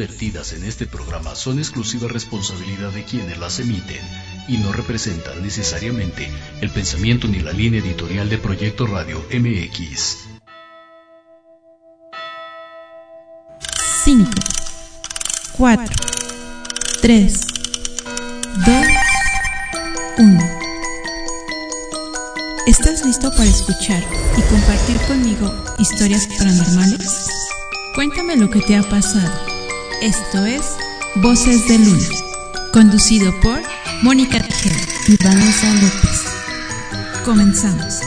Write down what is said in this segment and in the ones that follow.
vertidas en este programa son exclusiva responsabilidad de quienes las emiten y no representan necesariamente el pensamiento ni la línea editorial de Proyecto Radio MX. 5, 4, 3, 2, 1. ¿Estás listo para escuchar y compartir conmigo historias paranormales? Cuéntame lo que te ha pasado. Esto es Voces de Luna, conducido por Mónica Tejeda y Vanessa López. Comenzamos.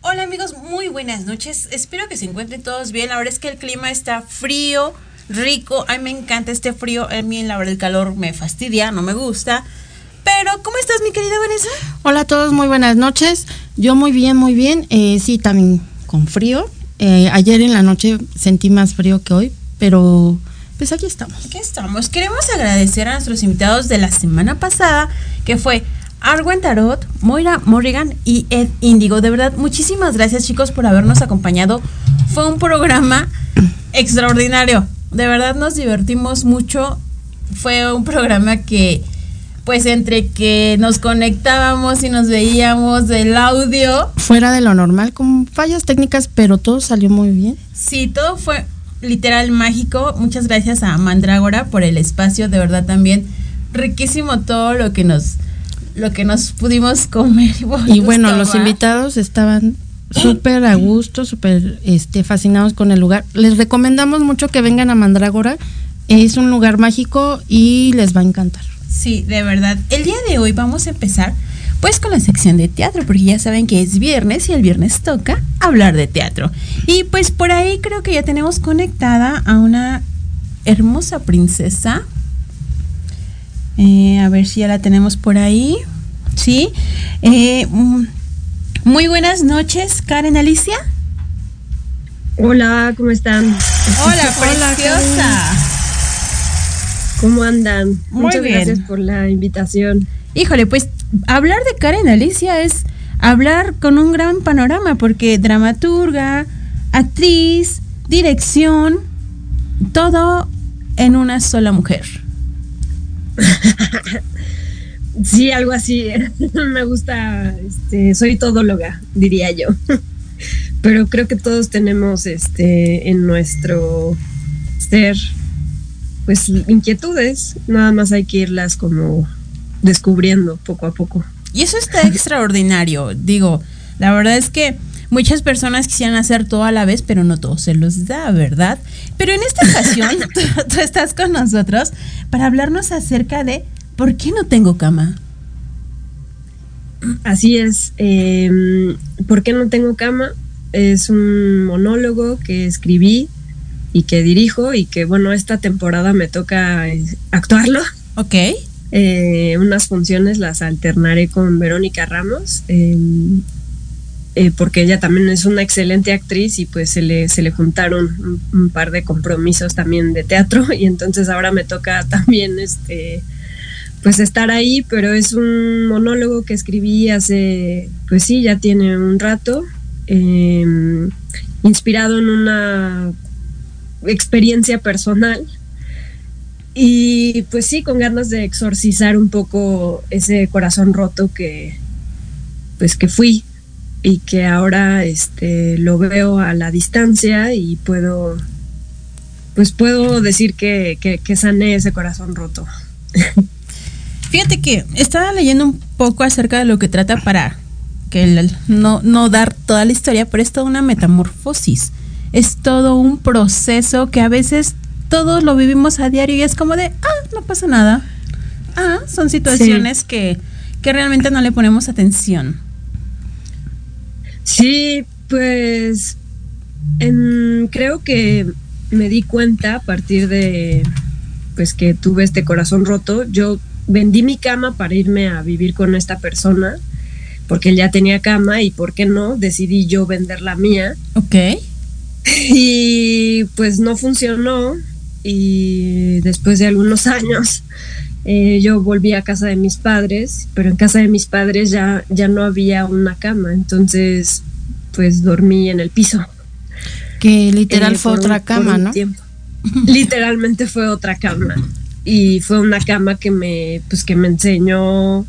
Hola amigos, muy buenas noches. Espero que se encuentren todos bien. La verdad es que el clima está frío, rico. A mí me encanta este frío. A mí la verdad el calor me fastidia, no me gusta. Pero, ¿cómo estás mi querida Vanessa? Hola a todos, muy buenas noches. Yo muy bien, muy bien. Eh, sí, también con frío. Eh, ayer en la noche sentí más frío que hoy, pero pues aquí estamos. Aquí estamos. Queremos agradecer a nuestros invitados de la semana pasada, que fue Arwen Tarot, Moira Morrigan y Ed Indigo. De verdad, muchísimas gracias chicos por habernos acompañado. Fue un programa extraordinario. De verdad nos divertimos mucho. Fue un programa que, pues entre que nos conectábamos y nos veíamos del audio. Fuera de lo normal, con fallas técnicas, pero todo salió muy bien. Sí, todo fue literal mágico. Muchas gracias a Mandrágora por el espacio. De verdad también riquísimo todo lo que nos lo que nos pudimos comer. Y, y bueno, los invitados estaban súper a gusto, súper este, fascinados con el lugar. Les recomendamos mucho que vengan a Mandrágora. Es un lugar mágico y les va a encantar. Sí, de verdad. El día de hoy vamos a empezar pues con la sección de teatro, porque ya saben que es viernes y el viernes toca hablar de teatro. Y pues por ahí creo que ya tenemos conectada a una hermosa princesa eh, a ver si ya la tenemos por ahí. Sí. Eh, muy buenas noches, Karen Alicia. Hola, ¿cómo están? Hola, preciosa. ¿Cómo andan? Muy Muchas bien. gracias por la invitación. Híjole, pues hablar de Karen Alicia es hablar con un gran panorama, porque dramaturga, actriz, dirección, todo en una sola mujer. sí, algo así. Me gusta, este, soy todóloga, diría yo. Pero creo que todos tenemos este en nuestro ser pues inquietudes, nada más hay que irlas como descubriendo poco a poco. Y eso está extraordinario. Digo, la verdad es que muchas personas quisieran hacer todo a la vez, pero no todo se los da, ¿verdad? Pero en esta ocasión tú, tú, estás con nosotros para hablarnos acerca de por qué no tengo cama. Así es. Eh, ¿Por qué no tengo cama? Es un monólogo que escribí y que dirijo y que, bueno, esta temporada me toca actuarlo. Ok. Eh, unas funciones las alternaré con Verónica Ramos. Eh, eh, porque ella también es una excelente actriz y pues se le, se le juntaron un, un, par de compromisos también de teatro y entonces ahora me toca también este pues estar ahí, pero es un monólogo que escribí hace, pues sí, ya tiene un rato, eh, inspirado en una experiencia personal y pues sí, con ganas de exorcizar un poco ese corazón roto que pues que fui y que ahora este lo veo a la distancia y puedo pues puedo decir que, que, que sané ese corazón roto. Fíjate que estaba leyendo un poco acerca de lo que trata para que el, no, no dar toda la historia, pero es toda una metamorfosis. Es todo un proceso que a veces todos lo vivimos a diario y es como de, ah, no pasa nada. Ah, son situaciones sí. que, que realmente no le ponemos atención. Sí, pues en, creo que me di cuenta a partir de pues que tuve este corazón roto. Yo vendí mi cama para irme a vivir con esta persona porque él ya tenía cama y por qué no decidí yo vender la mía. Ok. Y pues no funcionó y después de algunos años eh, yo volví a casa de mis padres, pero en casa de mis padres ya, ya no había una cama, entonces pues dormí en el piso. Que literal eh, fue otra cama, ¿no? Literalmente fue otra cama. Y fue una cama que me, pues que me enseñó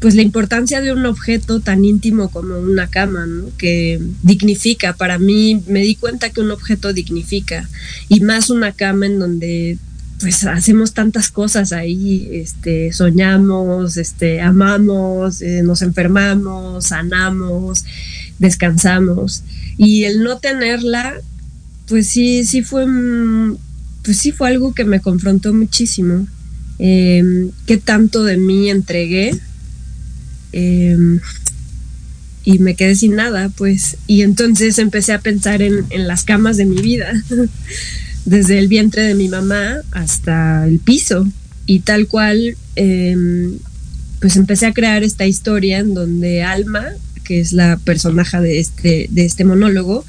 pues la importancia de un objeto tan íntimo como una cama, ¿no? que dignifica. Para mí me di cuenta que un objeto dignifica y más una cama en donde pues hacemos tantas cosas ahí, este, soñamos, este, amamos, eh, nos enfermamos, sanamos, descansamos y el no tenerla, pues sí, sí fue, pues sí fue algo que me confrontó muchísimo. Eh, ¿Qué tanto de mí entregué? Em, y me quedé sin nada, pues. Y entonces empecé a pensar en, las camas de mi vida, desde el vientre de mi mamá hasta el piso. Y tal cual, em, pues empecé a crear esta historia en donde Alma, que es la personaje de este, de este monólogo,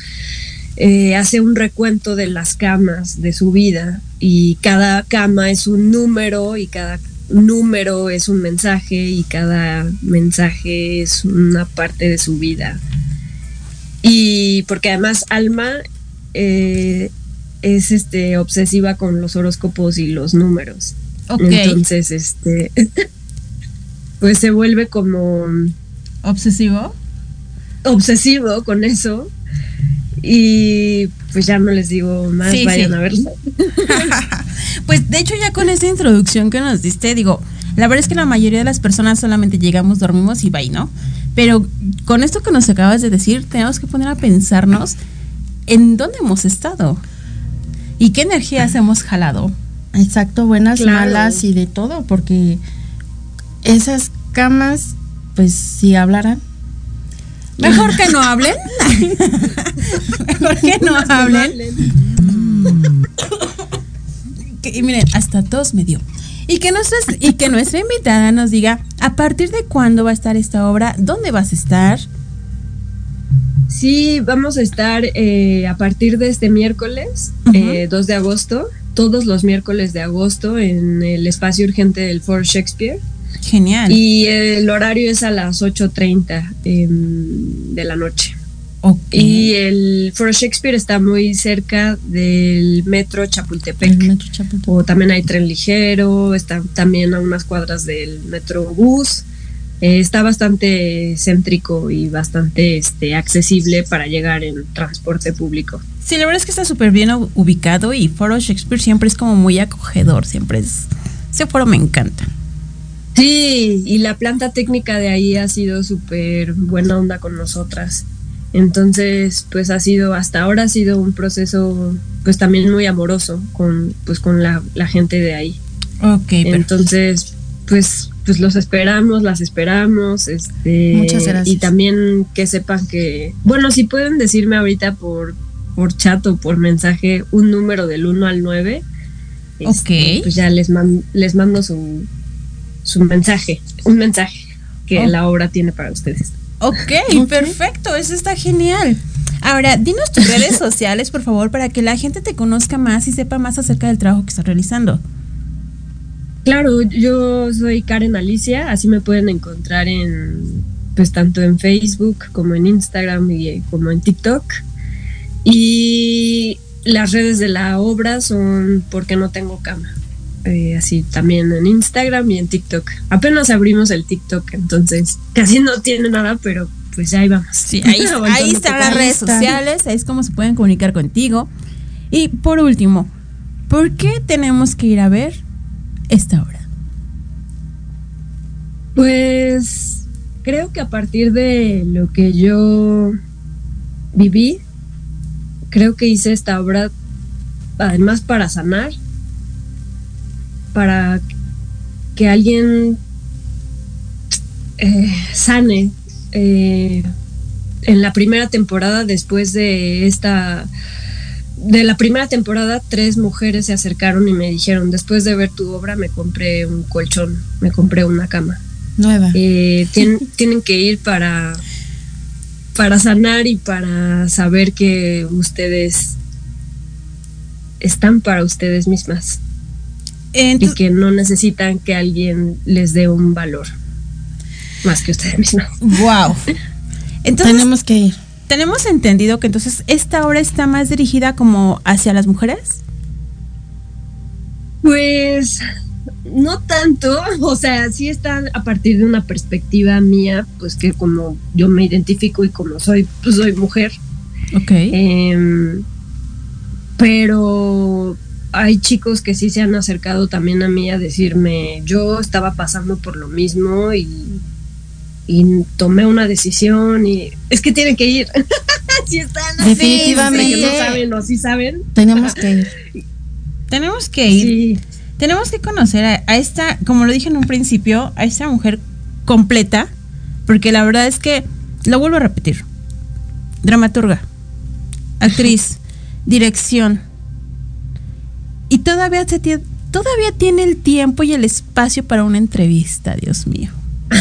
eh, hace un recuento de las camas de su vida y cada cama es un número y cada número es un mensaje y cada mensaje es una parte de su vida. Y porque además Alma eh, es este obsesiva con los horóscopos y los números. Entonces, este pues se vuelve como obsesivo. Obsesivo con eso. Y pues ya no les digo más, vayan a verlo. Pues de hecho ya con esa introducción que nos diste, digo, la verdad es que la mayoría de las personas solamente llegamos, dormimos y bye, ¿no? Pero con esto que nos acabas de decir, tenemos que poner a pensarnos en dónde hemos estado y qué energías hemos jalado. Exacto, buenas, malas y de todo, porque esas camas, pues si hablaran. Mejor que no hablen. Mejor que no hablen. y miren, hasta todos me dio. Y que, y que nuestra invitada nos diga a partir de cuándo va a estar esta obra, dónde vas a estar. Sí, vamos a estar eh, a partir de este miércoles, 2 eh, de agosto, todos los miércoles de agosto en el espacio urgente del Fort Shakespeare. Genial. Y el horario es a las 8.30 em, de la noche. Y el Foro Shakespeare está muy cerca del metro Chapultepec. O también hay tren ligero, está también a unas cuadras del metro bus. Eh, está bastante céntrico y bastante este, accesible para llegar en transporte público. Sí, la verdad es que está súper bien ubicado y Foro Shakespeare siempre es como muy acogedor, siempre es... Ese foro me encanta. Sí, y la planta técnica de ahí ha sido súper buena onda con nosotras. Entonces, pues ha sido, hasta ahora ha sido un proceso, pues también muy amoroso con, pues con la, gente de ahí. Ok. Entonces, pues, pues los esperamos, las esperamos, este. Muchas gracias. Y también que sepan que, bueno, si pueden decirme ahorita por, por chat o por mensaje un número del 1 al 9. Este, Pues ya les, les mando su, su mensaje, un mensaje que la obra tiene para ustedes. ok, perfecto, eso está genial. Ahora, dinos tus redes sociales, por favor, para que la gente te conozca más y sepa más acerca del trabajo que estás realizando. Claro, yo soy Karen Alicia, así me pueden encontrar en, pues tanto en Facebook como en Instagram y como en TikTok. Y las redes de la obra son porque no tengo cama. Eh, así también en Instagram y en TikTok. Apenas abrimos el TikTok, entonces casi no tiene nada, pero pues ahí vamos. Sí, ahí, ahí están las redes sociales, ahí es como se pueden comunicar contigo. Y por último, ¿por qué tenemos que ir a ver esta obra? Pues creo que a partir de lo que yo viví, creo que hice esta obra además para sanar para que alguien eh, sane eh, en la primera temporada después de esta de la primera temporada tres mujeres se acercaron y me dijeron después de ver tu obra me compré un colchón me compré una cama nueva. Eh, tienen que ir para para sanar y para saber que ustedes están para ustedes mismas y que no necesitan que alguien les dé un valor más que ustedes mismas. Wow. Entonces, Tenemos que ir. tenemos entendido que entonces esta obra está más dirigida como hacia las mujeres. Pues no tanto, o sea, sí está a partir de una perspectiva mía, pues que como yo me identifico y como soy, pues soy mujer. Ok. Em, pero hay chicos que sí se han acercado también a mí a decirme, yo estaba pasando por lo mismo y, y tomé una decisión y es que tienen que ir. si están así, Definitivamente. que no saben o sí saben. Tenemos que ir. Tenemos que ir. Sí. Tenemos que conocer a, a esta, como lo dije en un principio, a esta mujer completa, porque la verdad es que, lo vuelvo a repetir, dramaturga, actriz, dirección, y todavía, se tie- todavía tiene el tiempo y el espacio para una entrevista, Dios mío.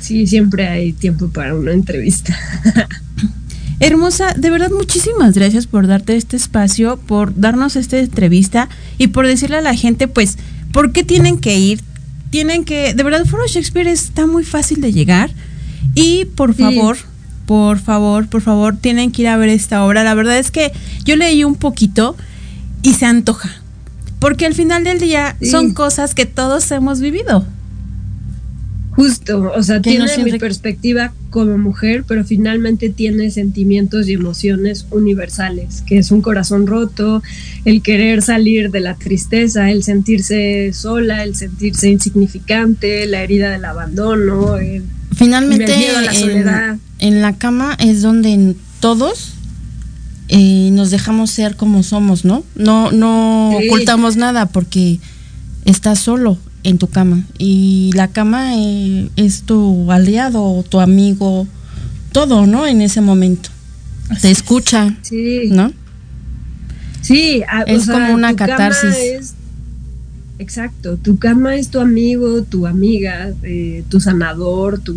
Sí, siempre hay tiempo para una entrevista. Hermosa, de verdad muchísimas gracias por darte este espacio, por darnos esta entrevista y por decirle a la gente, pues, ¿por qué tienen que ir? Tienen que, de verdad, Foro Shakespeare está muy fácil de llegar y por Sí. favor, por favor, por favor, tienen que ir a ver esta obra. La verdad es que yo leí un poquito y se antoja, porque al final del día Sí. son cosas que todos hemos vivido. Justo, o sea, tiene no mi perspectiva como mujer, pero finalmente tiene sentimientos y emociones universales, que es un corazón roto, el querer salir de la tristeza, el sentirse sola, el sentirse insignificante, la herida del abandono, el, Finalmente, el miedo a la en- soledad. en, la cama es donde todos eh, nos dejamos ser como somos, ¿no? No, no Sí. ocultamos nada porque estás solo en tu cama y la cama eh, es tu aliado, tu amigo, todo, ¿no? En ese momento. Te escucha, Sí, ¿no? sí, a- o Es sea, como una catarsis. es- exacto, tu cama es tu amigo, tu amiga, eh, tu sanador, tu,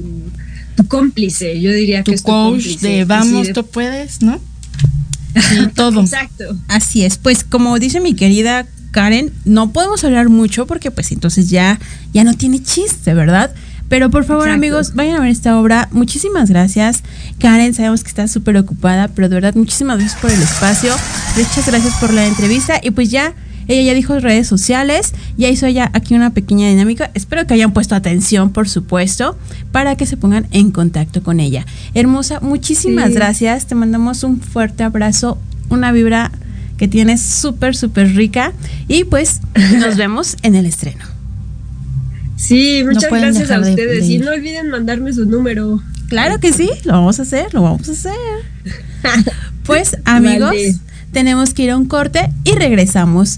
tu cómplice, yo diría que es tu coach cómplice. de vamos, sí, tú puedes, ¿no? Todo. Exacto. Así es, pues como dice mi querida Karen, no podemos hablar mucho porque pues entonces ya, ya no tiene chiste, ¿verdad? Pero por favor Exacto. amigos, vayan a ver esta obra. Muchísimas gracias. Karen, sabemos que está súper ocupada, pero de verdad muchísimas gracias por el espacio. Muchas gracias por la entrevista. Y pues ya, ella ya dijo redes sociales, ya hizo ella aquí una pequeña dinámica. Espero que hayan puesto atención, por supuesto, para que se pongan en contacto con ella. Hermosa, muchísimas Sí. gracias. Te mandamos un fuerte abrazo, una vibra que tienes súper, súper rica. Y pues nos vemos en el estreno. Sí, muchas gracias a de- ustedes. de y no olviden mandarme su número. Claro que sí, lo vamos a hacer, lo vamos a hacer. Pues amigos, Vale. tenemos que ir a un corte y regresamos.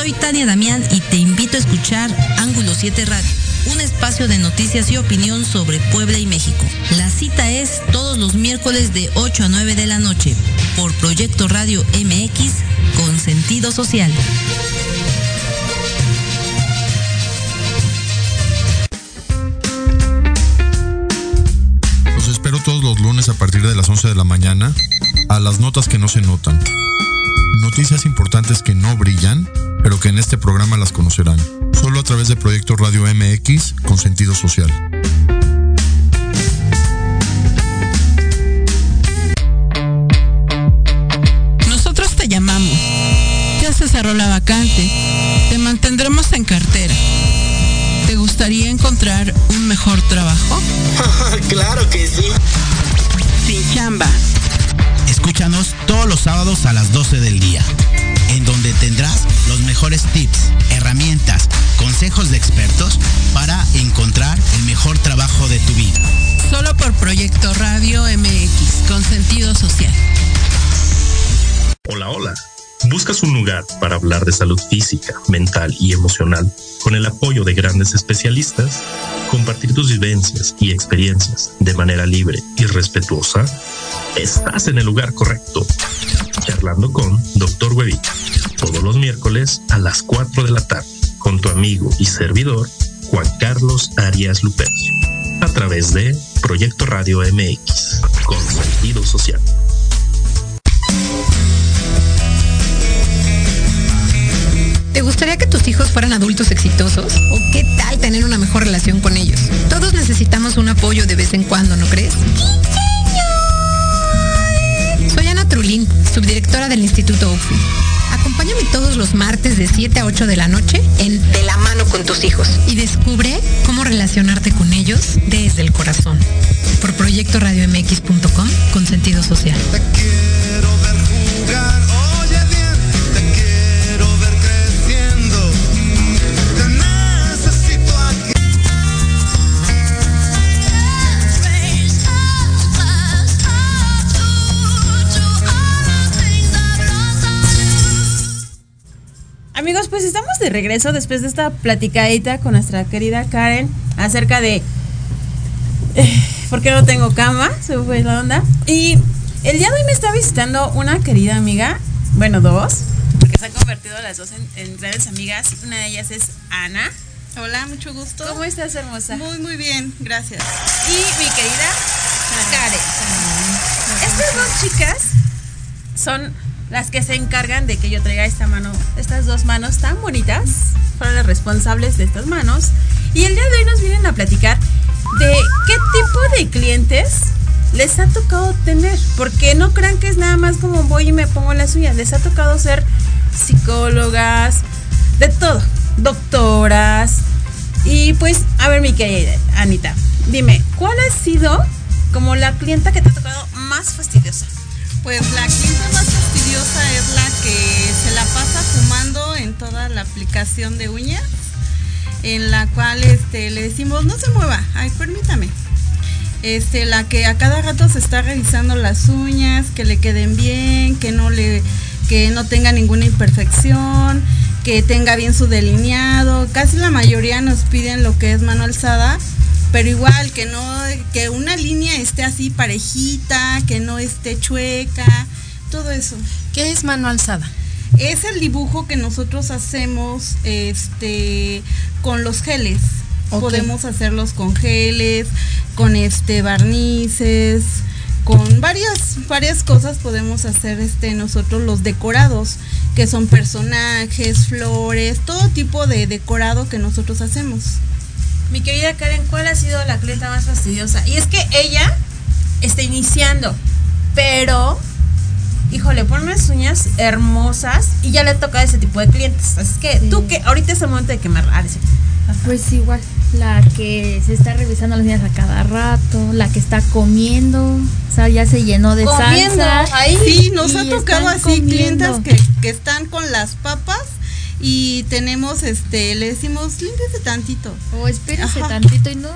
Soy Tania Damián y te invito a escuchar Ángulo 7 Radio, un espacio de noticias y opinión sobre Puebla y México. La cita es todos los miércoles de 8 a 9 de la noche por Proyecto Radio MX con sentido social. Los espero todos los lunes a partir de las 11 de la mañana a las notas que no se notan. Noticias importantes que no brillan, pero que en este programa las conocerán. Solo a través de Proyecto Radio MX con sentido social. Nosotros te llamamos. Ya se cerró la vacante. Te mantendremos en cartera. ¿Te gustaría encontrar un mejor trabajo? claro que sí. Sin chamba. Escúchanos todos los sábados a las 12 del día, en donde tendrás los mejores tips, herramientas, consejos de expertos para encontrar el mejor trabajo de tu vida. Solo por Proyecto Radio MX con sentido social. Hola, hola. ¿Buscas un lugar para hablar de salud física, mental y emocional con el apoyo de grandes especialistas? ¿Compartir tus vivencias y experiencias de manera libre y respetuosa? Estás en el lugar correcto. Charlando con Dr. Huevita. Todos los miércoles a las 4 de la tarde con tu amigo y servidor Juan Carlos Arias Lupercio. A través de Proyecto Radio MX con sentido social. ¿Te gustaría que tus hijos fueran adultos exitosos? ¿O qué tal tener una mejor relación con ellos? Todos necesitamos un apoyo de vez en cuando, ¿no crees? Soy Ana Trulín, subdirectora del Instituto UFI. Acompáñame todos los martes de 7 a 8 de la noche en De la mano con tus hijos y descubre cómo relacionarte con ellos desde el corazón. Por proyectoradiomx.com con sentido social. Pues estamos de regreso después de esta platicadita con nuestra querida Karen acerca de eh, por qué no tengo cama, se fue la onda. Y el día de hoy me está visitando una querida amiga, bueno, dos, porque se han convertido las dos en, en grandes amigas. Una de ellas es Ana. Hola, mucho gusto. ¿Cómo estás, hermosa? Muy, muy bien, gracias. Y mi querida Karen. Estas dos chicas son las que se encargan de que yo traiga esta mano, estas dos manos tan bonitas, fueron las responsables de estas manos. Y el día de hoy nos vienen a platicar de qué tipo de clientes les ha tocado tener. Porque no crean que es nada más como voy y me pongo las uñas. Les ha tocado ser psicólogas, de todo, doctoras. Y pues, a ver, mi querida Anita, dime, ¿cuál ha sido como la clienta que te ha tocado más fastidiosa? Pues la clienta más fastidiosa es la que se la pasa fumando en toda la aplicación de uñas, en la cual este, le decimos, no se mueva, ay, permítame. Este, la que a cada rato se está revisando las uñas, que le queden bien, que no le, que no tenga ninguna imperfección, que tenga bien su delineado. Casi la mayoría nos piden lo que es mano alzada pero igual que no que una línea esté así parejita, que no esté chueca, todo eso. ¿Qué es mano alzada? Es el dibujo que nosotros hacemos este con los geles. Okay. Podemos hacerlos con geles, con este barnices, con varias varias cosas podemos hacer este nosotros los decorados, que son personajes, flores, todo tipo de decorado que nosotros hacemos. Mi querida Karen, ¿cuál ha sido la clienta más fastidiosa? Y es que ella está iniciando, pero, híjole, pone unas uñas hermosas y ya le toca ese tipo de clientes. Así que sí. tú que ahorita es el momento de quemarla. Ah, pues igual, la que se está revisando las uñas a cada rato, la que está comiendo, o sea, ya se llenó de comiendo, salsa. Ahí. Sí, nos ha tocado así clientes que, que están con las papas y tenemos este le decimos límpiese tantito o espérese Ajá. tantito y no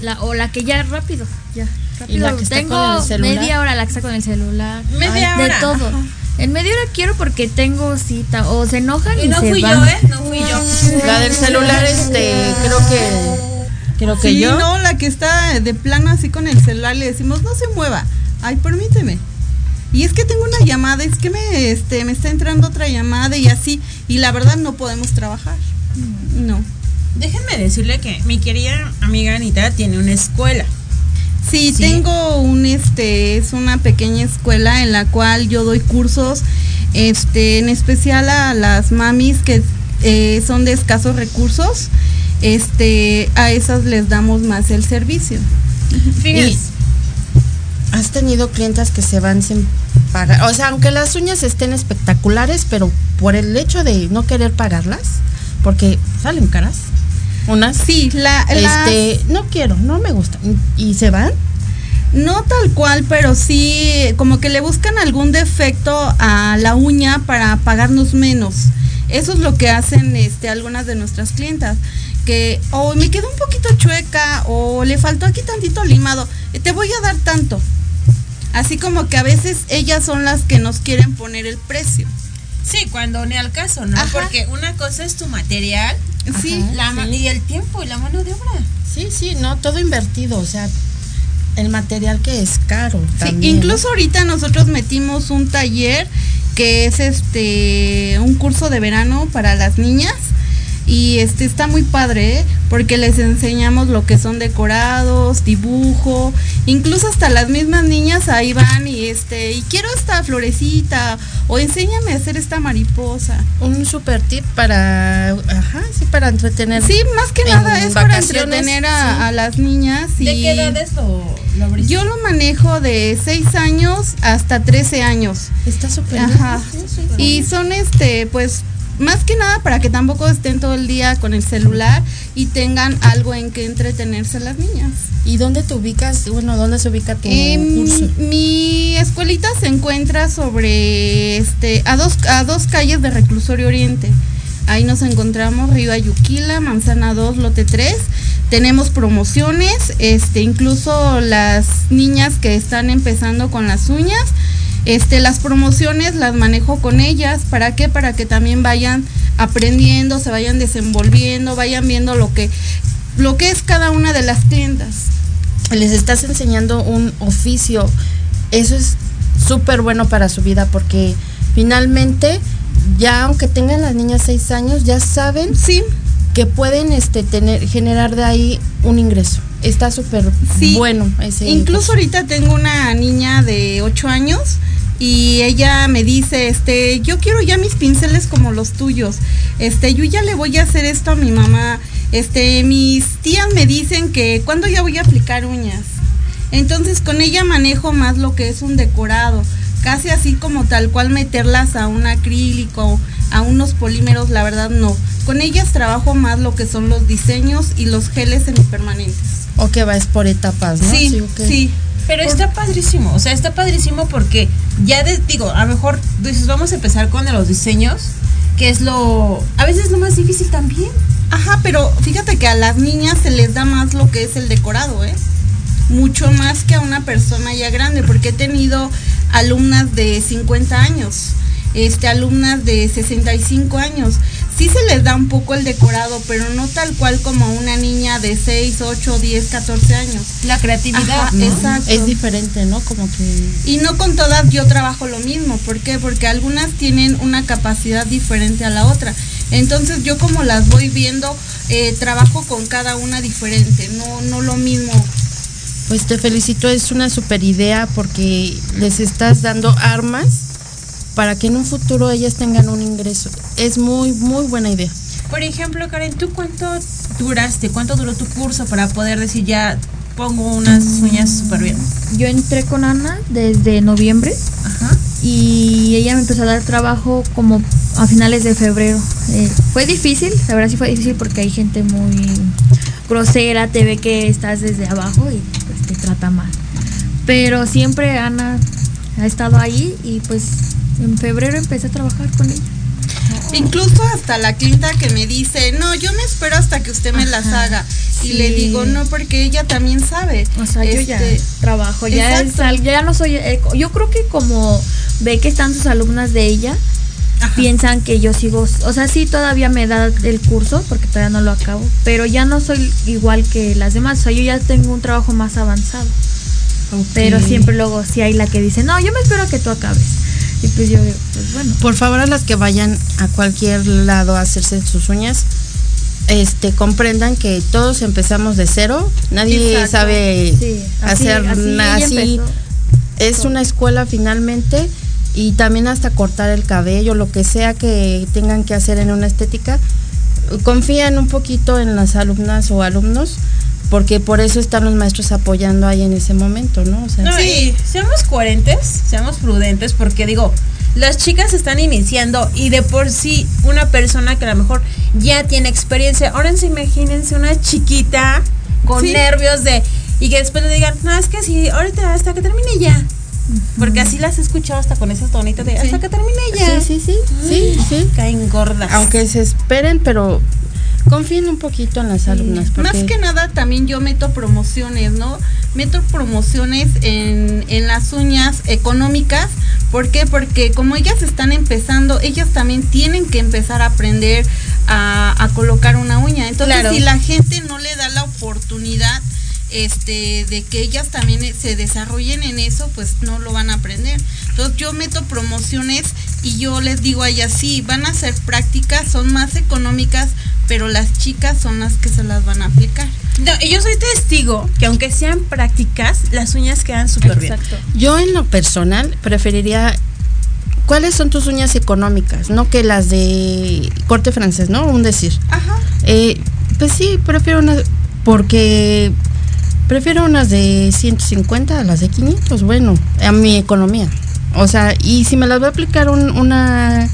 la o la que ya rápido ya rápido ¿Y la que está tengo con el celular? media hora la que está con el celular Media Ay, hora. de todo Ajá. en media hora quiero porque tengo cita o se enojan y, Y no se fui van. yo, ¿eh? No fui yo. La del celular, este, creo que. Creo que sí, yo. no, la que está de plano así con el celular le decimos, no se mueva. Ay, permíteme. Y es que tengo una llamada, es que me, este, me está entrando otra llamada y así. Y la verdad no podemos trabajar. No. Déjenme decirle que mi querida amiga Anita tiene una escuela. Sí, Sí. tengo un este es una pequeña escuela en la cual yo doy cursos este en especial a las mamis que eh, son de escasos recursos. Este a esas les damos más el servicio. Fíjense. ¿Has tenido clientas que se van sin pagar? O sea, aunque las uñas estén espectaculares, pero por el hecho de no querer pagarlas, porque salen caras. Unas. Sí, la, Este, no quiero, no me gusta. ¿Y se van? No tal cual, pero sí como que le buscan algún defecto a la uña para pagarnos menos. Eso es lo que hacen este, algunas de nuestras clientas. Que o me quedó un poquito chueca o le faltó aquí tantito limado. Te voy a dar tanto. Así como que a veces ellas son las que nos quieren poner el precio. Sí, cuando ni al caso, ¿no? Porque una cosa es tu material sí, la y el tiempo y la mano de obra. Sí, sí, no, todo invertido, o sea, el material que es caro. Sí, incluso ahorita nosotros metimos un taller que es este un curso de verano para las niñas y este está muy padre ¿eh? Porque les enseñamos lo que son decorados, dibujo, incluso hasta las mismas niñas ahí van y este y quiero esta florecita o enséñame a hacer esta mariposa. Un super tip para ajá, sí para entretener. Sí, más que nada es para entretener a, las niñas y ¿De qué edades lo, lo Yo lo manejo de 6 años hasta 13 años. Está súper Ajá. y son este pues más que nada para que tampoco estén todo el día con el celular y tengan algo en que entretenerse las niñas. ¿Y dónde te ubicas? Bueno, ¿dónde se ubica tu curso? Mi escuelita se encuentra sobre este a dos a dos calles de Reclusorio Oriente. Ahí nos encontramos Río Ayuquila, Manzana 2, Lote 3. Tenemos promociones, este incluso las niñas que están empezando con las uñas este, las promociones las manejo con ellas. ¿Para qué? Para que también vayan aprendiendo, se vayan desenvolviendo, vayan viendo lo que, lo que es cada una de las clientas. Les estás enseñando un oficio. Eso es súper bueno para su vida porque finalmente ya aunque tengan las niñas seis años, ya saben sí. que pueden este, tener, generar de ahí un ingreso. Está súper bueno ese. Incluso ahorita tengo una niña de ocho años y ella me dice, este, yo quiero ya mis pinceles como los tuyos. Este, yo ya le voy a hacer esto a mi mamá. Este, mis tías me dicen que cuando ya voy a aplicar uñas. Entonces con ella manejo más lo que es un decorado, casi así como tal cual meterlas a un acrílico, a unos polímeros, la verdad no. Con ellas trabajo más lo que son los diseños y los geles semipermanentes. O que vas por etapas, ¿no? Sí, sí. Pero está padrísimo, o sea, está padrísimo porque ya digo, a lo mejor dices, vamos a empezar con los diseños, que es lo, a veces lo más difícil también. Ajá, pero fíjate que a las niñas se les da más lo que es el decorado, ¿eh? Mucho más que a una persona ya grande, porque he tenido alumnas de 50 años, este, alumnas de 65 años sí se les da un poco el decorado, pero no tal cual como una niña de 6, 8, 10, 14 años. La creatividad, exacto. Es diferente, ¿no? Como que... Y no con todas yo trabajo lo mismo. ¿Por qué? Porque algunas tienen una capacidad diferente a la otra. Entonces yo como las voy viendo, eh, trabajo con cada una diferente, no, no lo mismo. Pues te felicito, es una super idea porque les estás dando armas para que en un futuro ellas tengan un ingreso. Es muy, muy buena idea. Por ejemplo, Karen, ¿tú cuánto duraste? ¿Cuánto duró tu curso para poder decir ya pongo unas uñas súper bien? Yo entré con Ana desde noviembre. Ajá. Y ella me empezó a dar trabajo como a finales de febrero. Eh, fue difícil, la verdad sí fue difícil porque hay gente muy grosera, te ve que estás desde abajo y pues te trata mal. Pero siempre Ana ha estado ahí y pues en febrero empecé a trabajar con ella. Incluso hasta la clienta que me dice, no, yo me espero hasta que usted me las haga. Y le digo, no, porque ella también sabe. O sea, yo ya este, trabajo, ya, ya no soy, yo creo que como ve que están sus alumnas de ella, piensan que yo sigo, o sea, sí todavía me da el curso, porque todavía no lo acabo, pero ya no soy igual que las demás, o sea, yo ya tengo un trabajo más avanzado. Pero siempre luego sí hay la que dice, no, yo me espero que tú acabes. Y pues yo pues bueno. Por favor, a las que vayan a cualquier lado a hacerse sus uñas, este comprendan que todos empezamos de cero, nadie sabe hacer nada así. Es una escuela finalmente y también hasta cortar el cabello, lo que sea que tengan que hacer en una estética. Confían un poquito en las alumnas o alumnos porque por eso están los maestros apoyando ahí en ese momento, ¿no? O sea, sí, seamos coherentes, seamos prudentes, porque digo, las chicas están iniciando y de por sí una persona que a lo mejor ya tiene experiencia, ahora imagínense una chiquita con nervios de y que después le digan, no, es que sí, ahorita hasta que termine ya. Porque así las he escuchado hasta con ese tonito de hasta que termine ya. Sí, sí, sí. Sí, sí. Caen gordas. Aunque se esperen, pero confíen un poquito en las alumnas. Más que nada también yo meto promociones, ¿no? Meto promociones en, en las uñas económicas. ¿Por qué? Porque como ellas están empezando, ellas también tienen que empezar a aprender a, a colocar una uña. Entonces, Claro. si la gente no le da la oportunidad este de que ellas también se desarrollen en eso, pues no lo van a aprender. Entonces yo meto promociones y yo les digo a ellas, sí, van a hacer prácticas, son más económicas, pero las chicas son las que se las van a aplicar. No, y yo soy testigo que aunque sean prácticas, las uñas quedan súper bien. Yo en lo personal preferiría ¿Cuáles son tus uñas económicas? No que las de corte francés, ¿no? Un decir. Ajá. Eh, pues sí, prefiero unas porque prefiero unas de 150 a las de 500, bueno, a mi economía. O sea, y si me las va a aplicar un- una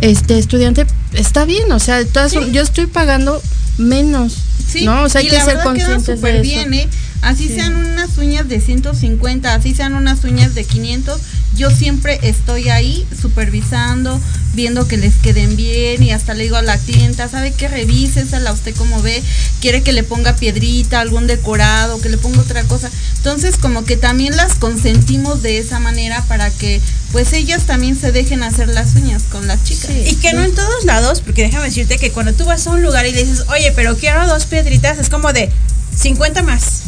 este estudiante, está bien, o sea, todas son- yo estoy pagando menos, Sí, ¿no? O sea, hay y que la ser conscientes de súper eso. bien, ¿eh? Así Sí. sean unas uñas de 150, así sean unas uñas de 500, yo siempre estoy ahí supervisando, viendo que les queden bien y hasta le digo a la clienta, ¿sabe qué? Revísesela, usted como ve, quiere que le ponga piedrita, algún decorado, que le ponga otra cosa. Entonces, como que también las consentimos de esa manera para que pues ellas también se dejen hacer las uñas con las chicas. Y que no en todos lados, porque déjame decirte que cuando tú vas a un lugar y le dices, oye, pero quiero dos piedritas, es como de 50 más.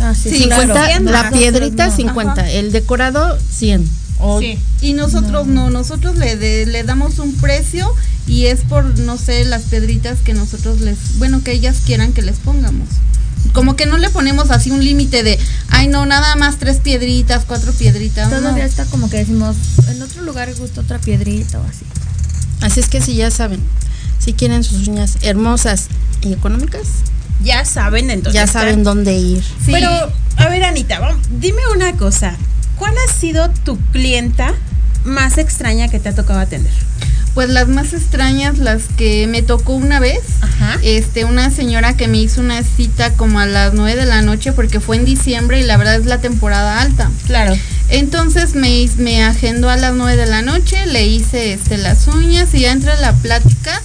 Ah, Sí, claro. 50, Cien la piedrita Ajá. 50, el decorado 100. O- Sí. Y nosotros no, nosotros le, de- le damos un precio y es por, no sé, las piedritas que nosotros les, bueno, que ellas quieran que les pongamos. Como que no le ponemos así un límite de, ay no, nada más tres piedritas, cuatro piedritas. no. Todavía está como que decimos, en otro lugar gusta otra piedrita o así. Así es que si ya saben, si quieren sus uñas hermosas y económicas, Ya saben entonces. ya saben dónde ir. Pero, a ver, Anita, vamos, dime una cosa. ¿Cuál ha sido tu clienta más extraña que te ha tocado atender? Pues las más extrañas, las que me tocó una vez, este, una señora que me hizo una cita como a las 9 de la noche porque fue en diciembre y la verdad es la temporada alta. Claro. Entonces me, me agendó a las 9 de la noche, le hice este, las uñas y ya entre la plática,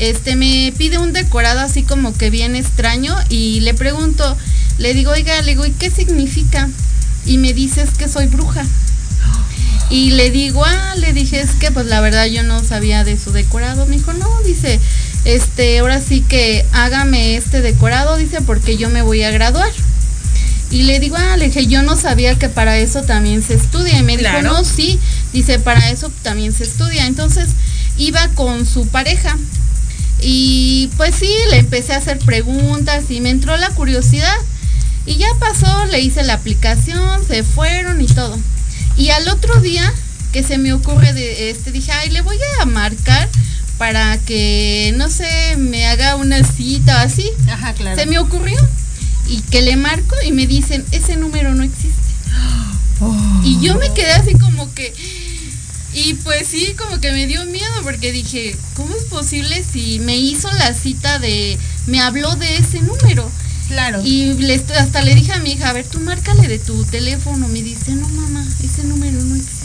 este, me pide un decorado así como que bien extraño y le pregunto, le digo, oiga, le digo, ¿y qué significa? Y me dice, es que soy bruja. Y le digo, ah, le dije, es que pues la verdad yo no sabía de su decorado. Me dijo, no, dice, este, ahora sí que hágame este decorado, dice, porque yo me voy a graduar. Y le digo, ah, le dije, yo no sabía que para eso también se estudia. Y me Claro. dijo, no, sí, dice, para eso también se estudia. Entonces iba con su pareja. Y pues sí, le empecé a hacer preguntas y me entró la curiosidad. Y ya pasó, le hice la aplicación, se fueron y todo. Y al otro día que se me ocurre de este, dije, ay, le voy a marcar para que, no sé, me haga una cita o así. Ajá, claro. Se me ocurrió. Y que le marco y me dicen, ese número no existe. Y yo me quedé así como que... Y pues sí, como que me dio miedo porque dije, ¿cómo es posible si me hizo la cita de... me habló de ese número? Claro. Y le estoy- hasta le dije a mi hija, a ver, tú márcale de tu teléfono. Me dice, no mamá, ese número no existe.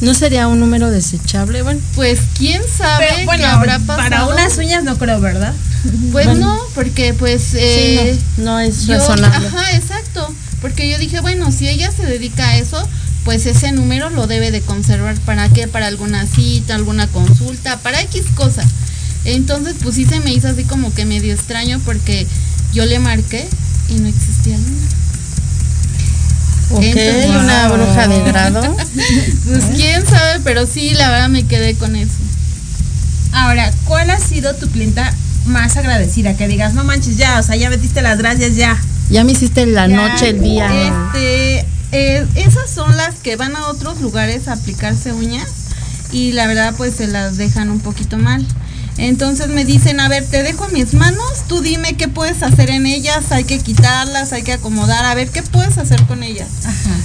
¿No sería un número desechable? Bueno, Pues quién sabe Pero, bueno, qué habrá pasado. para unas uñas no creo, ¿verdad? Pues Bueno. no, porque pues... eh, no, no es yo- razonable. Ajá, exacto. Porque yo dije, bueno, si ella se dedica a eso, pues ese número lo debe de conservar. ¿Para qué? Para alguna cita, alguna consulta, para X cosa. Entonces, pues sí se me hizo así como que medio extraño porque yo le marqué y no existía número. Ok, Entonces- una bruja de grado. Pues quién sabe, pero sí, la verdad me quedé con eso. Ahora, ¿cuál ha sido tu clienta más agradecida? Que digas, no manches ya, o sea, ya metiste las gracias ya. Ya me hiciste la Ya, noche, el día. Este, eh, esas son las que van a otros lugares a aplicarse uñas y la verdad pues se las dejan un poquito mal. Entonces me dicen, a ver, te dejo mis manos, tú dime qué puedes hacer en ellas, hay que quitarlas, hay que acomodar, a ver qué puedes hacer con ellas.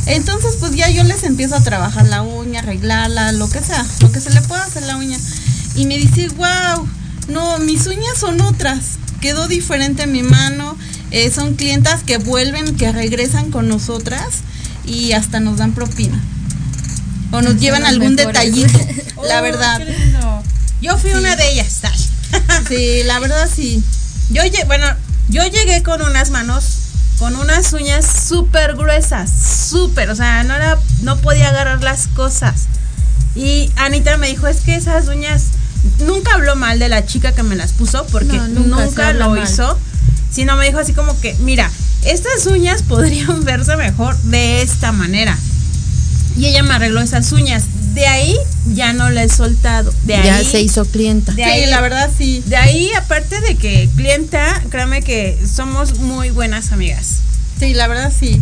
Entonces pues ya yo les empiezo a trabajar la uña, arreglarla, lo que sea, lo que se le pueda hacer la uña. Y me dice, wow, no, mis uñas son otras, quedó diferente mi mano, eh, son clientas que vuelven, que regresan con nosotras y hasta nos dan propina. O nos llevan algún mejores. detallito, la Oh, verdad. Yo fui una de ellas. Sí, la verdad sí. Yo, bueno, yo llegué con unas manos, con unas uñas súper gruesas, súper, o sea, no, era, no podía agarrar las cosas. Y Anita me dijo, es que esas uñas, nunca habló mal de la chica que me las puso, porque nunca, lo hizo, sino me dijo así como que, mira, estas uñas podrían verse mejor de esta manera. Y ella me arregló esas uñas. De ahí ya no la he soltado. De ya se hizo clienta. De ahí, la verdad sí. De ahí, aparte de que clienta, créame que somos muy buenas amigas. Sí, la verdad sí.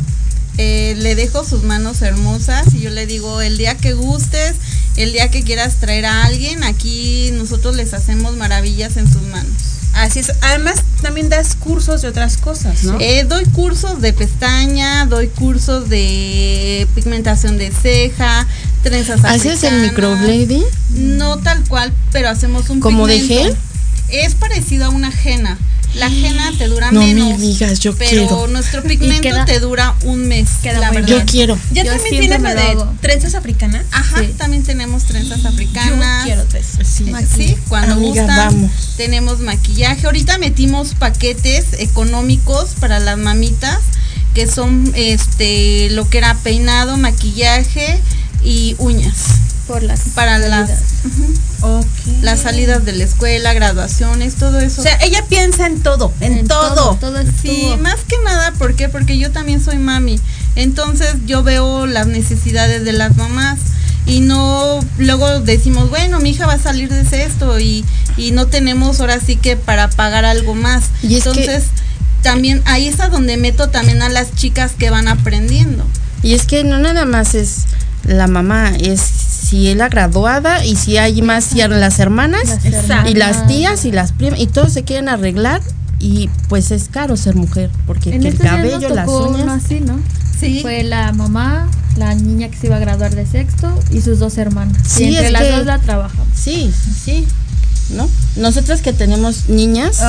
Eh, le dejo sus manos hermosas y yo le digo, el día que gustes, el día que quieras traer a alguien, aquí nosotros les hacemos maravillas en sus manos. Así es. Además, también das cursos de otras cosas, ¿no? Eh, doy cursos de pestaña, doy cursos de pigmentación de ceja, trenzas ¿Haces el microblading? No tal cual, pero hacemos un ¿Como de gel? Es parecido a una ajena. La ajena te dura menos. No me digas, yo pero nuestro pigmento te dura un mes. la verdad. Yo quiero. ¿Ya también tienes la de trenzas africanas? Ajá, también tenemos trenzas africanas. Yo quiero trenzas. Sí, sí cuando Amiga, Vamos. Tenemos maquillaje. Ahorita metimos paquetes económicos para las mamitas que son este lo que era peinado, maquillaje y uñas las para las las salidas de la escuela, graduaciones, todo eso. O sea, ella piensa en todo, en, todo. sí, más que nada, ¿por qué? Porque yo también soy mami. Entonces yo veo las necesidades de las mamás y no luego decimos, bueno, mi hija va a salir de esto y, y no tenemos ahora sí que para pagar algo más. Y Entonces, también ahí es a donde meto también a las chicas que van aprendiendo. Y es que no nada más es la mamá, es si es la graduada y si hay más si las hermanas y las tías y las primas y todos se quieren arreglar y pues es caro ser mujer porque el cabello, las uñas. Así, ¿no? Sí. Fue la mamá, la niña que se iba a graduar de sexto y sus dos hermanas. Sí, y entre las dos la trabajan. Sí, sí. ¿No? Nosotras que tenemos niñas.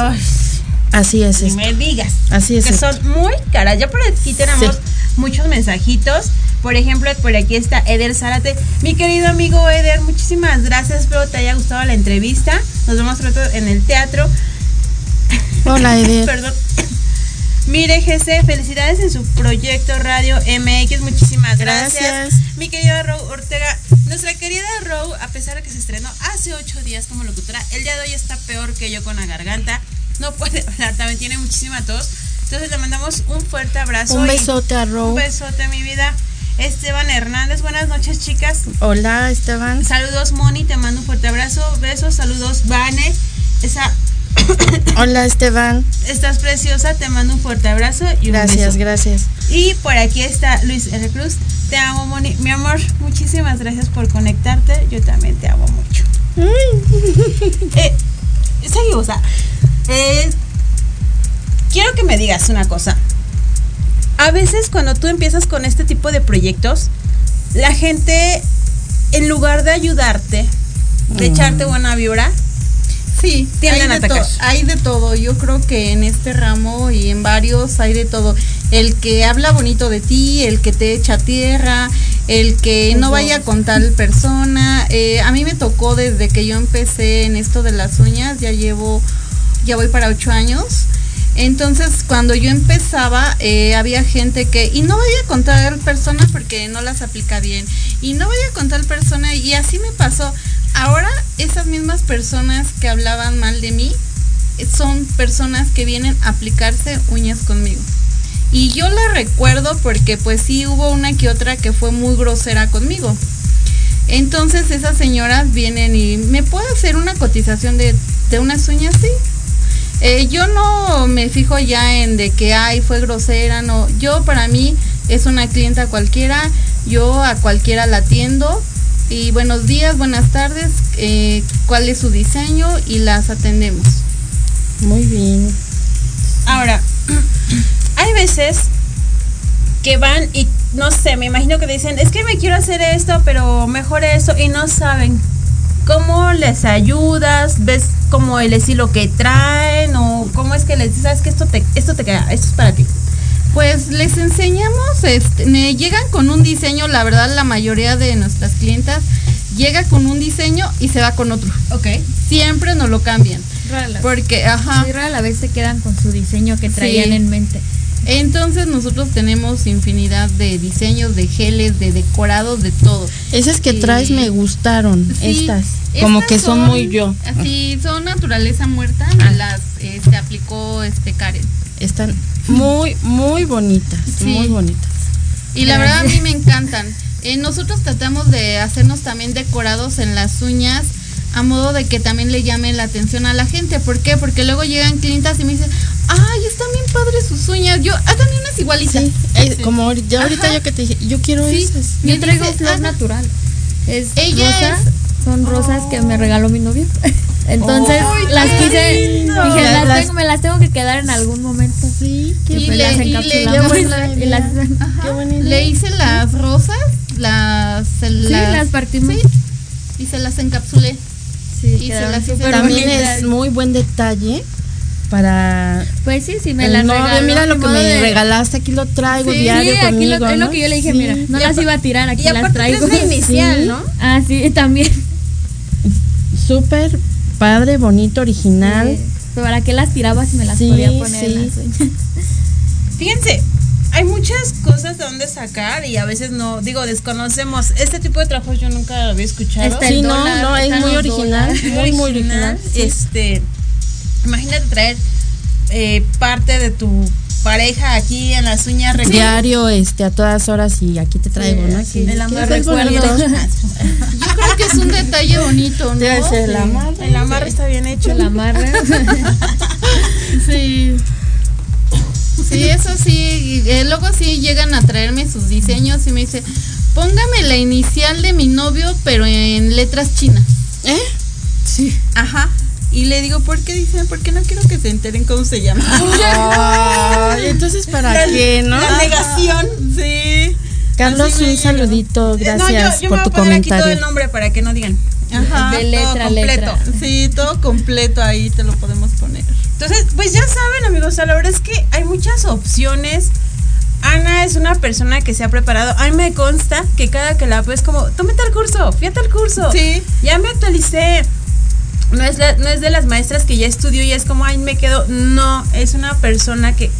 Así es. Ni me digas. Así es. Que son muy caras. Ya por aquí tenemos muchos mensajitos. Por ejemplo, por aquí está Eder Zárate. Mi querido amigo Eder, muchísimas gracias. Espero te haya gustado la entrevista. Nos vemos pronto en el teatro. Hola, Eder. Perdón. Mire, GC, felicidades en su proyecto Radio MX. Muchísimas gracias. Mi querida Ro Ortega, nuestra querida Ro, a pesar de que se estrenó hace ocho días como locutora, el día de hoy está peor que yo con la garganta. No puede hablar, también tiene muchísima tos. Entonces le mandamos un fuerte abrazo. Un besote a Ro. Un besote, mi vida. Esteban Hernández, buenas noches chicas. Hola Esteban. Saludos Moni, te mando un fuerte abrazo, besos, saludos Vane. Esa Hola Esteban. Estás preciosa, te mando un fuerte abrazo y un Gracias, gracias. Y por aquí está Luis R. Cruz. Te amo, Moni. Mi amor, muchísimas gracias por conectarte. Yo también te amo mucho. eh, seguimos. Eh, quiero que me digas una cosa a veces cuando tú empiezas con este tipo de proyectos, la gente, en lugar de ayudarte, de echarte buena vibra, Sí, tienden hay, de hay de todo. Yo creo que en este ramo y en varios hay de todo. El que habla bonito de ti, el que te echa tierra, el que no vaya con tal persona. Eh, a mí me tocó desde que yo empecé en esto de las uñas, ya llevo, ya voy para ocho años. Entonces, cuando yo empezaba, eh, había gente que, y no voy a contar persona porque no las aplica bien, y no voy a contar persona, y así me pasó. Ahora, esas mismas personas que hablaban mal de mí, son personas que vienen a aplicarse uñas conmigo. Y yo la recuerdo porque pues sí hubo una que otra que fue muy grosera conmigo. Entonces esas señoras vienen y me puedo hacer una cotización de, de unas uñas, sí, eh, yo no me fijo ya en de que, ay, fue grosera, no. Yo para mí es una clienta cualquiera, yo a cualquiera la atiendo. Y buenos días, buenas tardes, eh, cuál es su diseño y las atendemos. Muy bien. Ahora, hay veces que van y no sé, me imagino que dicen, es que me quiero hacer esto, pero mejor eso, y no saben ¿Cómo les ayudas? ¿Ves como el estilo que traen? ¿O cómo es que les dices, sabes que esto te, esto te queda, esto es para ti? Pues les enseñamos, este, me llegan con un diseño, la verdad la mayoría de nuestras clientas llega con un diseño y se va con otro. Ok. Siempre nos lo cambian. Porque, ajá. Sí, rara la vez se quedan con su diseño que traían en mente. Entonces nosotros tenemos infinidad de diseños, de geles, de decorados, de todo. Esas que traes me gustaron, estas. Como que son, muy yo. Así, son naturaleza muerta, me las este, aplicó este Karen. Están muy, muy bonitas, muy bonitas. Y la verdad a mí me encantan. Eh, nosotros tratamos de hacernos también decorados en las uñas a modo de que también le llame la atención a la gente. ¿Por qué? Porque luego llegan clientas y me dicen, ay, están bien padres sus uñas. Yo, háganme unas igualitas. Sí, como ya ahorita yo que te dije, yo quiero esas. Yo traigo flor natural. Es Ella son rosas que me regaló mi novio. Entonces las quise, dije, las tengo, me las tengo que quedar en algún momento. Sí, qué y, le, y, le, le hice las rosas, las, sí, las partimos. Sí, y se las encapsulé. Sí, y se las hice También es muy buen detalle para pues sí sí me las no, mira lo que me regalaste aquí lo traigo diario sí, conmigo, aquí lo, es lo que yo le dije mira no las iba a tirar aquí y las traigo es la inicial no ah sí también. Súper padre bonito original. Pero para qué las tiraba si me las podía poner fíjense hay muchas cosas de donde sacar y a veces no, digo, desconocemos. Este tipo de trabajos yo nunca lo había escuchado. sí, no, no, es muy original, muy, muy original. Este, imagínate traer eh, parte de tu pareja aquí en las uñas diario este a todas horas y aquí te traigo no sí, el recuerdo yo creo que es un detalle bonito no el amarre el amarre está bien hecho el amarre sí Sí, eso sí. Y luego sí llegan a traerme sus diseños y me dice, póngame la inicial de mi novio, pero en letras chinas. ¿Eh? Sí. Ajá. Y le digo, ¿por qué dicen? Porque no quiero que se enteren cómo se llama. entonces, ¿para qué, no? La negación, sí. Carlos, un saludito, gracias yo, por me tu voy a poner comentario. Aquí todo el nombre para que no digan. Ajá, de letra, todo completo. letra. Sí, todo completo ahí te lo podemos poner. Entonces, pues ya saben, amigos, la verdad es que hay muchas opciones. Ana es una persona que se ha preparado. A mí me consta que cada que la ves como, tómate el curso, fíjate el curso. Sí. Ya me actualicé. No es, no es de las maestras que ya estudió y es como, ay, me quedo. No, es una persona que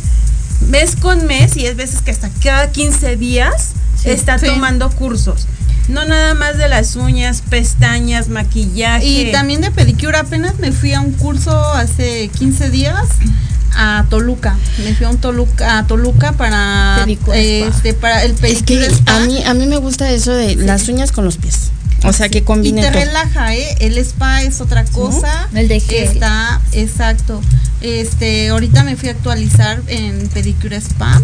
mes con mes y es veces que hasta cada 15 días está sí. tomando cursos. No nada más de las uñas, pestañas, maquillaje. Y también de pedicura. Apenas me fui a un curso hace 15 días a Toluca. Me fui a un Toluca, a Toluca para este para el pedicure. Es que a mí a mí me gusta eso de sí. las uñas con los pies. O sea, que combine Y te todo. relaja, ¿eh? El spa es otra cosa. El de gel. Está, exacto. Este, ahorita me fui a actualizar en pedicure spa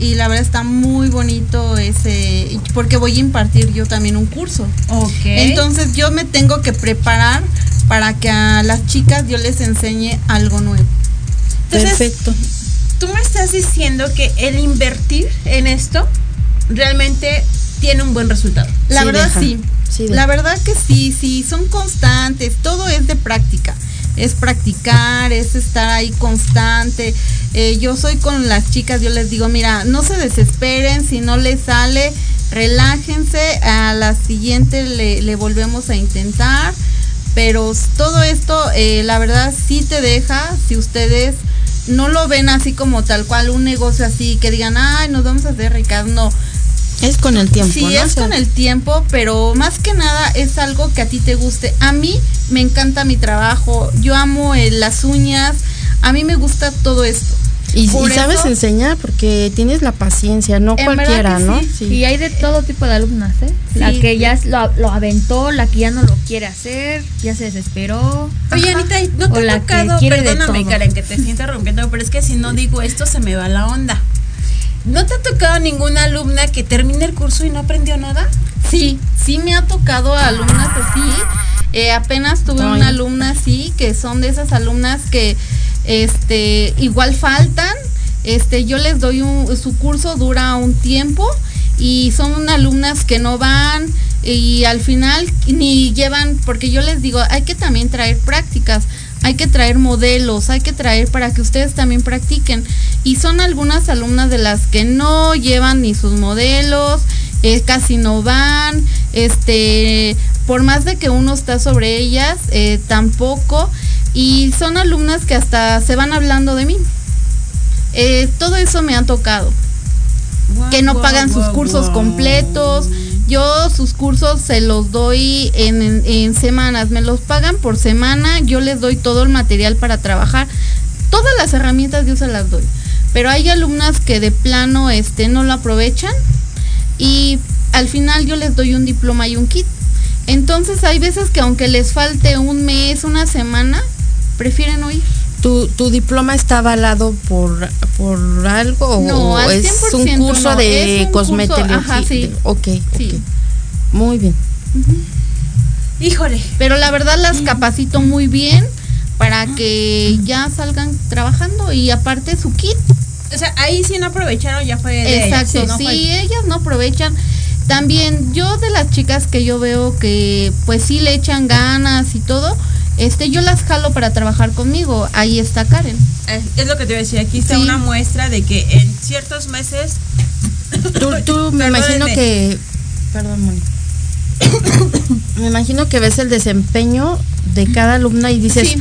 y la verdad está muy bonito ese porque voy a impartir yo también un curso. Ok. Entonces yo me tengo que preparar para que a las chicas yo les enseñe algo nuevo. Entonces, Perfecto. Tú me estás diciendo que el invertir en esto realmente tiene un buen resultado. La Sí, verdad deja. sí. La verdad que sí, sí, son constantes, todo es de práctica. Es practicar, es estar ahí constante. Eh, yo soy con las chicas, yo les digo, mira, no se desesperen, si no les sale, relájense, a la siguiente le, le volvemos a intentar. Pero todo esto, eh, la verdad, sí te deja, si ustedes no lo ven así como tal cual, un negocio así, que digan, ay, nos vamos a hacer ricas, no. Es con el tiempo, Sí, ¿no? es O sea, con el tiempo, pero más que nada es algo que a ti te guste. A mí me encanta mi trabajo, yo amo eh, las uñas, a mí me gusta todo esto. Y, sabes eso- enseñar porque tienes la paciencia, no cualquiera, ¿no? sí. Y hay de todo tipo de alumnas, ¿eh? La Sí. que ya lo, lo aventó, la que ya no lo quiere hacer, ya se desesperó. Oye. Anita, ¿no O te la ha tocado? Perdóname. Karen, que te sienta rompiendo, pero es que si no digo esto se me va la onda. ¿No te ha tocado ninguna alumna que termine el curso y no aprendió nada? Sí, sí me ha tocado a alumnas así. Eh, apenas tuve Ay. una alumna así, que son de esas alumnas que este igual faltan. Este, yo les doy un, su curso dura un tiempo y son alumnas que no van y al final ni llevan, porque yo les digo, hay que también traer prácticas, hay que traer modelos, hay que traer para que ustedes también practiquen. Y son algunas alumnas de las que no llevan ni sus modelos, eh, casi no van, este, por más de que uno está sobre ellas, eh, tampoco. Y son alumnas que hasta se van hablando de mí. Eh, todo eso me han tocado. que no pagan sus cursos completos. Yo sus cursos se los doy en, semanas, me los pagan por semana, yo les doy todo el material para trabajar. Todas las herramientas yo se las doy. Pero hay alumnas que de plano este, no lo aprovechan y al final yo les doy un diploma y un kit. Entonces hay veces que aunque les falte un mes, una semana, prefieren oír. ¿Tu, tu diploma está avalado por, por algo no, o es un curso de cosmética? Ajá, sí. Ok, sí. Muy bien. Híjole. Pero la verdad las capacito muy bien para que ya salgan trabajando y aparte su kit. O sea, ahí sí no aprovecharon, ya fue de Exacto, sí, ellas no aprovechan. También yo de las chicas que yo veo que pues sí le echan ganas y todo, este, yo las jalo para trabajar conmigo. Ahí está Karen. Es, lo que te iba a decir. Aquí está una muestra de que en ciertos meses. Tú, me imagino que. Perdón, Moni. me imagino que ves el desempeño de cada alumna y dices.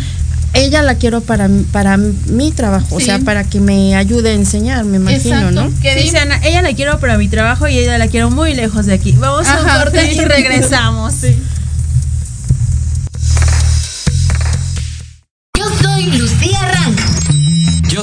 Ella la quiero para, para mi trabajo, o sea, para que me ayude a enseñar, me imagino, ¿no? Que dicen, ella la quiero para mi trabajo y ella la quiero muy lejos de aquí. Vamos a un corte y regresamos.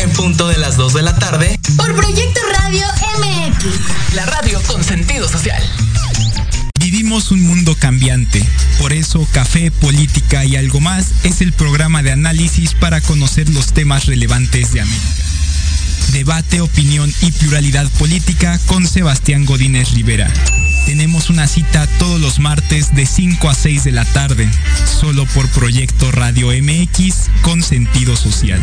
en punto de las 2 de la tarde por Proyecto Radio MX. La radio con sentido social. Vivimos un mundo cambiante, por eso Café, Política y algo más es el programa de análisis para conocer los temas relevantes de América. Debate, opinión y pluralidad política con Sebastián Godínez Rivera. Tenemos una cita todos los martes de 5 a 6 de la tarde, solo por Proyecto Radio MX con sentido social.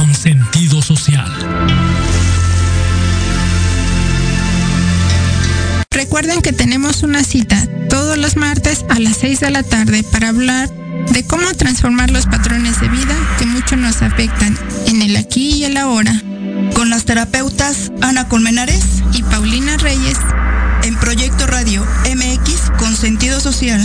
con sentido social. Recuerden que tenemos una cita todos los martes a las 6 de la tarde para hablar de cómo transformar los patrones de vida que mucho nos afectan en el aquí y el ahora. Con las terapeutas Ana Colmenares y Paulina Reyes en Proyecto Radio MX con sentido social.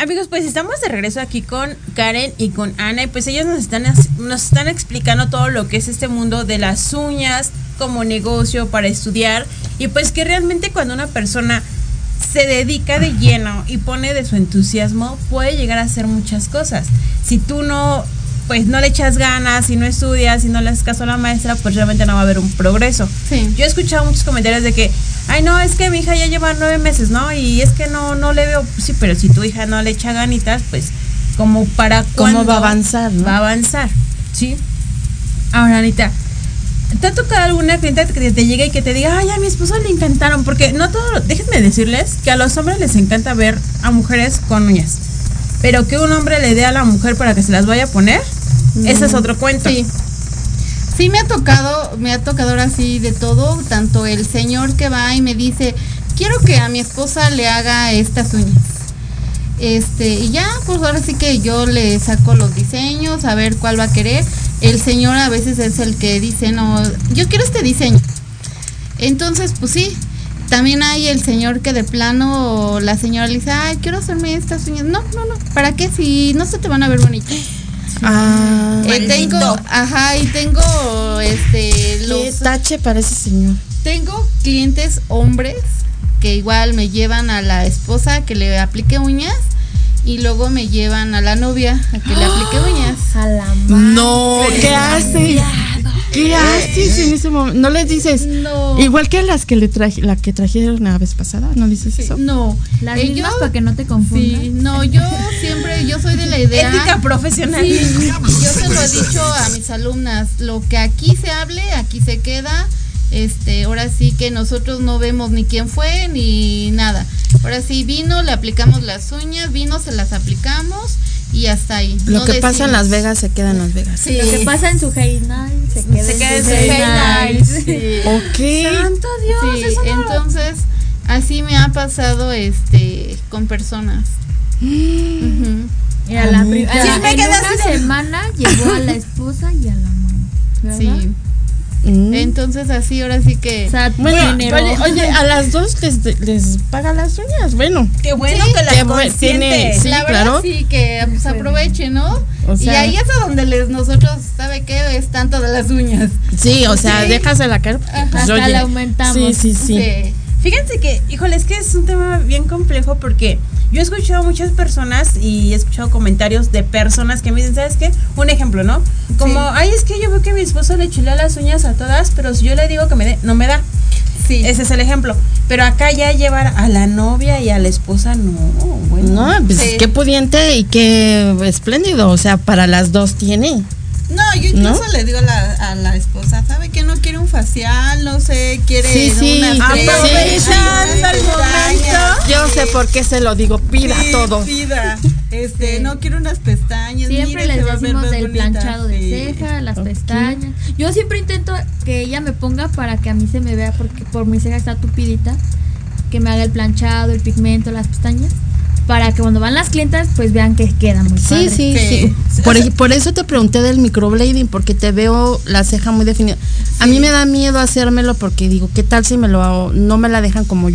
Amigos, pues estamos de regreso aquí con Karen y con Ana y pues ellos nos están, nos están explicando todo lo que es este mundo de las uñas como negocio para estudiar y pues que realmente cuando una persona se dedica de lleno y pone de su entusiasmo puede llegar a hacer muchas cosas. Si tú no pues no le echas ganas y no estudias y no le haces caso a la maestra, pues realmente no va a haber un progreso. Sí. Yo he escuchado muchos comentarios de que, ay no, es que mi hija ya lleva nueve meses, ¿no? Y es que no, no le veo, sí, pero si tu hija no le echa ganitas, pues como para ¿Cómo va a avanzar? Va a avanzar, ¿sí? Ahora, Anita, ¿te ha tocado alguna clienta que te llegue y que te diga, ay, a mi esposo le encantaron? Porque no todo, déjenme decirles que a los hombres les encanta ver a mujeres con uñas. Pero que un hombre le dé a la mujer para que se las vaya a poner, ese es otro cuento. Sí. Sí me ha tocado, me ha tocado ahora sí de todo, tanto el señor que va y me dice, quiero que a mi esposa le haga estas uñas. Este, y ya, pues ahora sí que yo le saco los diseños, a ver cuál va a querer. El señor a veces es el que dice, no, yo quiero este diseño. Entonces, pues sí, también hay el señor que de plano la señora le dice, ay, quiero hacerme estas uñas. No, no, no, ¿para qué? Si no se te van a ver bonitas. Ah, Eh, tengo, ajá, y tengo este qué los tache para ese señor. tengo clientes hombres que igual me llevan a la esposa que le aplique uñas y luego me llevan a la novia a que le aplique uñas. A la No, ¿qué haces? ¿Qué haces en ese momento? No les dices. No. Igual que las que le traje, la que trajeron la vez pasada, ¿no dices eso? No, Las Eh, mismas yo- para que no te confundas. Sí, no, yo siempre, yo soy de la idea. Ética profesional. Sí, yo se lo he dicho a mis alumnas, lo que aquí se hable, aquí se queda. Este, ahora sí que nosotros no vemos ni quién fue ni nada. Ahora sí vino, le aplicamos las uñas, vino, se las aplicamos y hasta ahí. Lo No que pasa en. Las Vegas se queda en Las Vegas. Sí. Lo que pasa en su Hey Night se queda, Se queda en en su su Hey Hey Night. Night, sí. Ok. Santo Dios, Sí, eso no- entonces así me ha pasado este con personas. La pri- Sí, en me quedé una semana llevó a la esposa y a la mamá. ¿verdad? Sí. Mm. Entonces así ahora sí que O sea, Bueno, oye, oye, a las dos les, les paga las uñas. Bueno, Qué bueno Sí, que la qué buen- tiene- sí, la verdad claro. sí que pues, aprovechen, ¿no? O y ahí es a donde les nosotros sabe qué es tanto de las uñas. sí, o sea, Sí. déjasela caer. Ajá, pues, oye, la aumentamos. Sí, sí, sí. Sí. Fíjense que, híjole, es que es un tema bien complejo porque yo he escuchado muchas personas y he escuchado comentarios de personas que me dicen, ¿sabes qué? Un ejemplo, ¿no? Como, Sí. ay, es que yo veo que mi esposo le chulea las uñas a todas, pero si yo le digo que me dé, no me da. Sí. Ese es el ejemplo. Pero acá ya llevar a la novia y a la esposa, no, bueno. No, pues Sí. qué pudiente y qué espléndido. O sea, para las dos tiene. No, yo incluso ¿No? le digo a la, a la esposa, ¿sabe que no quiere un facial? No sé, quiere Sí, sí, unas sí, momento. Yo sé por qué se lo digo. Pida Sí, todo. Pida. Este, Sí. no quiero unas pestañas. Siempre mire, les va a ver decimos del bonita. planchado de Sí. ceja, las pestañas. Yo siempre intento que ella me ponga para que a mí se me vea, porque por mi ceja está tupidita, que me haga el planchado, el pigmento, las pestañas, para que cuando van las clientas, pues vean que queda muy Sí, padre. sí, sí. Sí. Por, por eso te pregunté del microblading, porque te veo la ceja muy definida. A mí me da miedo hacérmelo porque digo, ¿qué tal si me lo hago? No me la dejan como yo